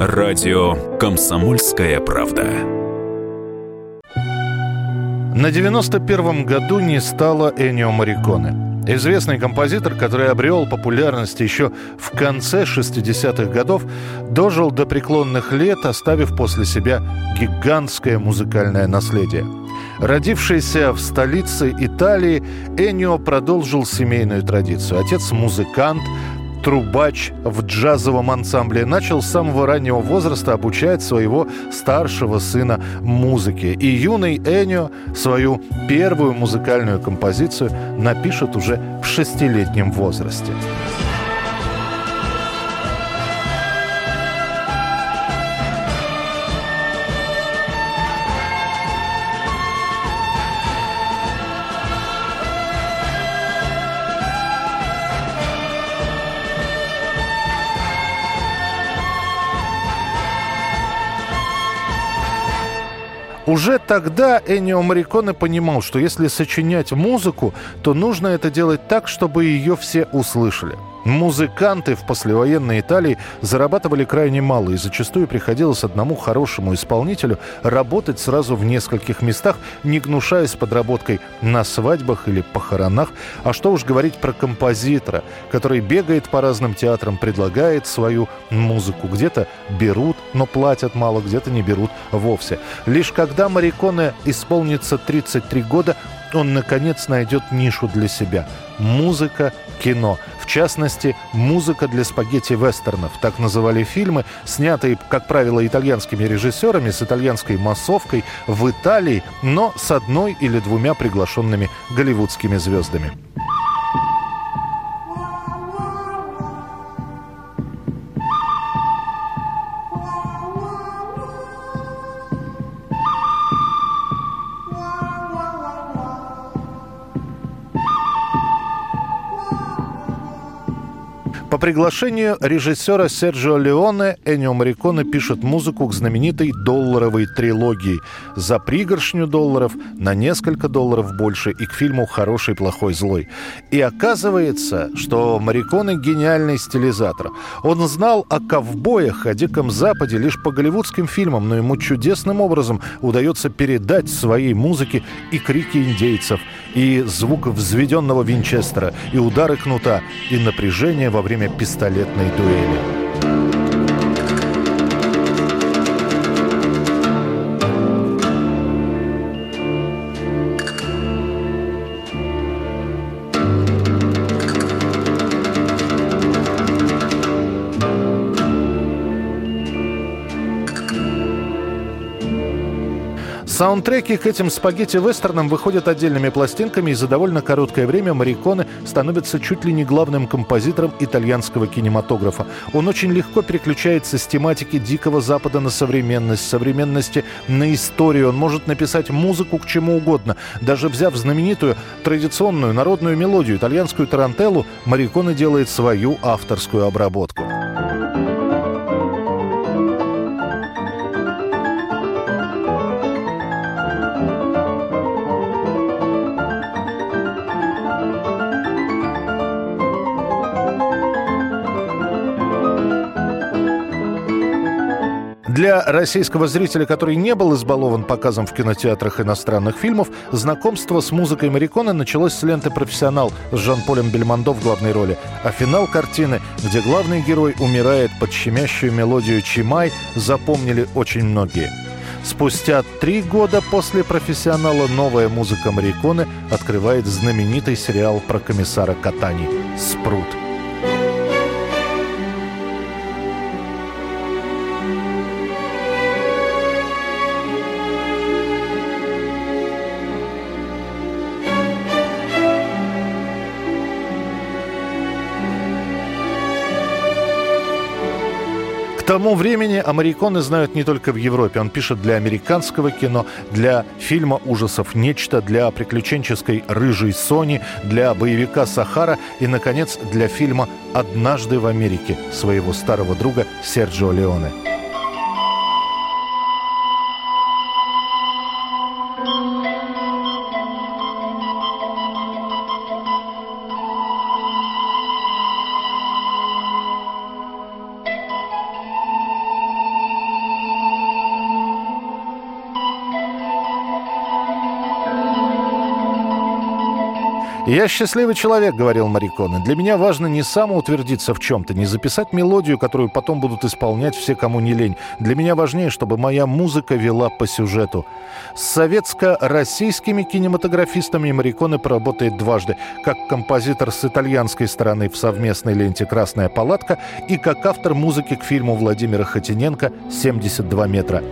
Радио «Комсомольская правда». На 91-м году не стало Энио Мариконе. Известный композитор, который обрел популярность еще в конце 60-х годов, дожил до преклонных лет, оставив после себя гигантское музыкальное наследие. Родившийся в столице Италии, Энио продолжил семейную традицию. Отец – музыкант, трубач в джазовом ансамбле, начал с самого раннего возраста обучать своего старшего сына музыке. И юный Энио свою первую музыкальную композицию напишет уже в шестилетнем возрасте. Уже тогда Эннио Мариконе понимал, что если сочинять музыку, то нужно это делать так, чтобы ее все услышали. Музыканты в послевоенной Италии зарабатывали крайне мало, и зачастую приходилось одному хорошему исполнителю работать сразу в нескольких местах, не гнушаясь подработкой на свадьбах или похоронах. А что уж говорить про композитора, который бегает по разным театрам, предлагает свою музыку. Где-то берут, но платят мало, где-то не берут вовсе. Лишь когда Мариконе исполнится 33 года, он, наконец, найдет нишу для себя. Музыка, кино. Частности, музыка для спагетти-вестернов. Так называли фильмы, снятые, как правило, итальянскими режиссерами с итальянской массовкой в Италии, но с одной или двумя приглашенными голливудскими звездами. По приглашению режиссера Серджио Леоне Энио Мариконе пишет музыку к знаменитой долларовой трилогии «За пригоршню долларов», «На несколько долларов больше» и к фильму «Хороший, плохой, злой». И оказывается, что Мариконе гениальный стилизатор. Он знал о ковбоях, о Диком Западе лишь по голливудским фильмам, но ему чудесным образом удается передать своей музыке и крики индейцев, и звук взведенного винчестера, и удары кнута, и напряжение во время пистолетной дуэли. Саундтреки к этим спагетти-вестернам выходят отдельными пластинками, и за довольно короткое время Мариконе становится чуть ли не главным композитором итальянского кинематографа. Он очень легко переключается с тематики Дикого Запада на современность, современности на историю. Он может написать музыку к чему угодно. Даже взяв знаменитую традиционную народную мелодию, итальянскую тарантеллу, Мариконе делает свою авторскую обработку. Для российского зрителя, который не был избалован показом в кинотеатрах иностранных фильмов, знакомство с музыкой Мариконы началось с ленты «Профессионал» с Жан-Полем Бельмондо в главной роли. А финал картины, где главный герой умирает под щемящую мелодию «Чимай», запомнили очень многие. Спустя три года после «Профессионала» новая музыка Мариконы открывает знаменитый сериал про комиссара Катани «Спрут». Тому времени Америконы знают не только в Европе. Он пишет для американского кино, для фильма ужасов «Нечто», для приключенческой «Рыжей Сони», для боевика «Сахара» и, наконец, для фильма «Однажды в Америке» своего старого друга Серджио Леоне. «Я счастливый человек», — говорил Мариконе. «Для меня важно не самоутвердиться в чем-то, не записать мелодию, которую потом будут исполнять все, кому не лень. Для меня важнее, чтобы моя музыка вела по сюжету». С советско-российскими кинематографистами Мариконе поработает дважды, как композитор с итальянской стороны в совместной ленте «Красная палатка» и как автор музыки к фильму Владимира Хотиненко «72 метра».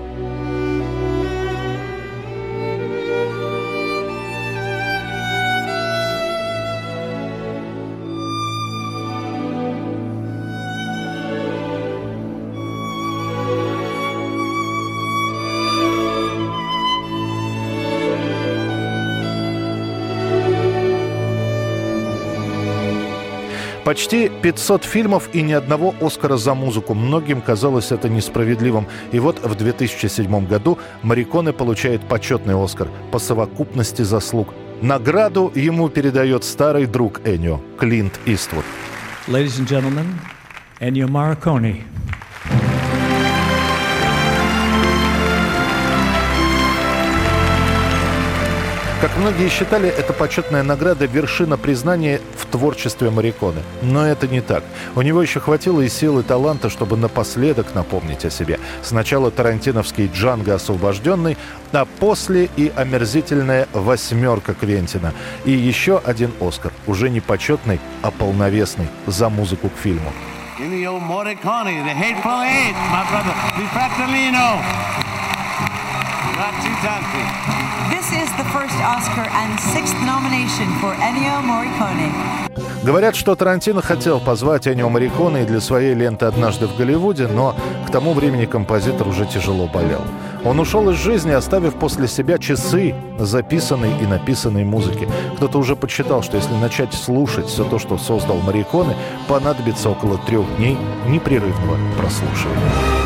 Почти 500 фильмов и ни одного Оскара за музыку. Многим казалось это несправедливым. И вот в 2007 году Мариконе получает почетный Оскар по совокупности заслуг. Награду ему передает старый друг Энио, Клинт Иствуд. Ladies and gentlemen, Ennio Morricone. Как многие считали, эта почетная награда – вершина признания в творчестве Мариконы. Но это не так. У него еще хватило и силы, и таланта, чтобы напоследок напомнить о себе. Сначала тарантиновский «Джанго освобожденный», а после и омерзительная «Восьмерка Квентина». И еще один «Оскар», уже не почетный, а полновесный, за музыку к фильму. Ennio Morricone, The Hateful Eight, my brother, di Fratellino. Not too tanti. This is the first Oscar and sixth nomination for Ennio Morricone. Говорят, что Тарантино хотел позвать Энио Мариконе для своей ленты «Однажды в Голливуде», но к тому времени композитор уже тяжело болел. Он ушел из жизни, оставив после себя часы записанной и написанной музыки. Кто-то уже подсчитал, что если начать слушать все то, что создал Мариконе, понадобится около трех дней непрерывного прослушивания.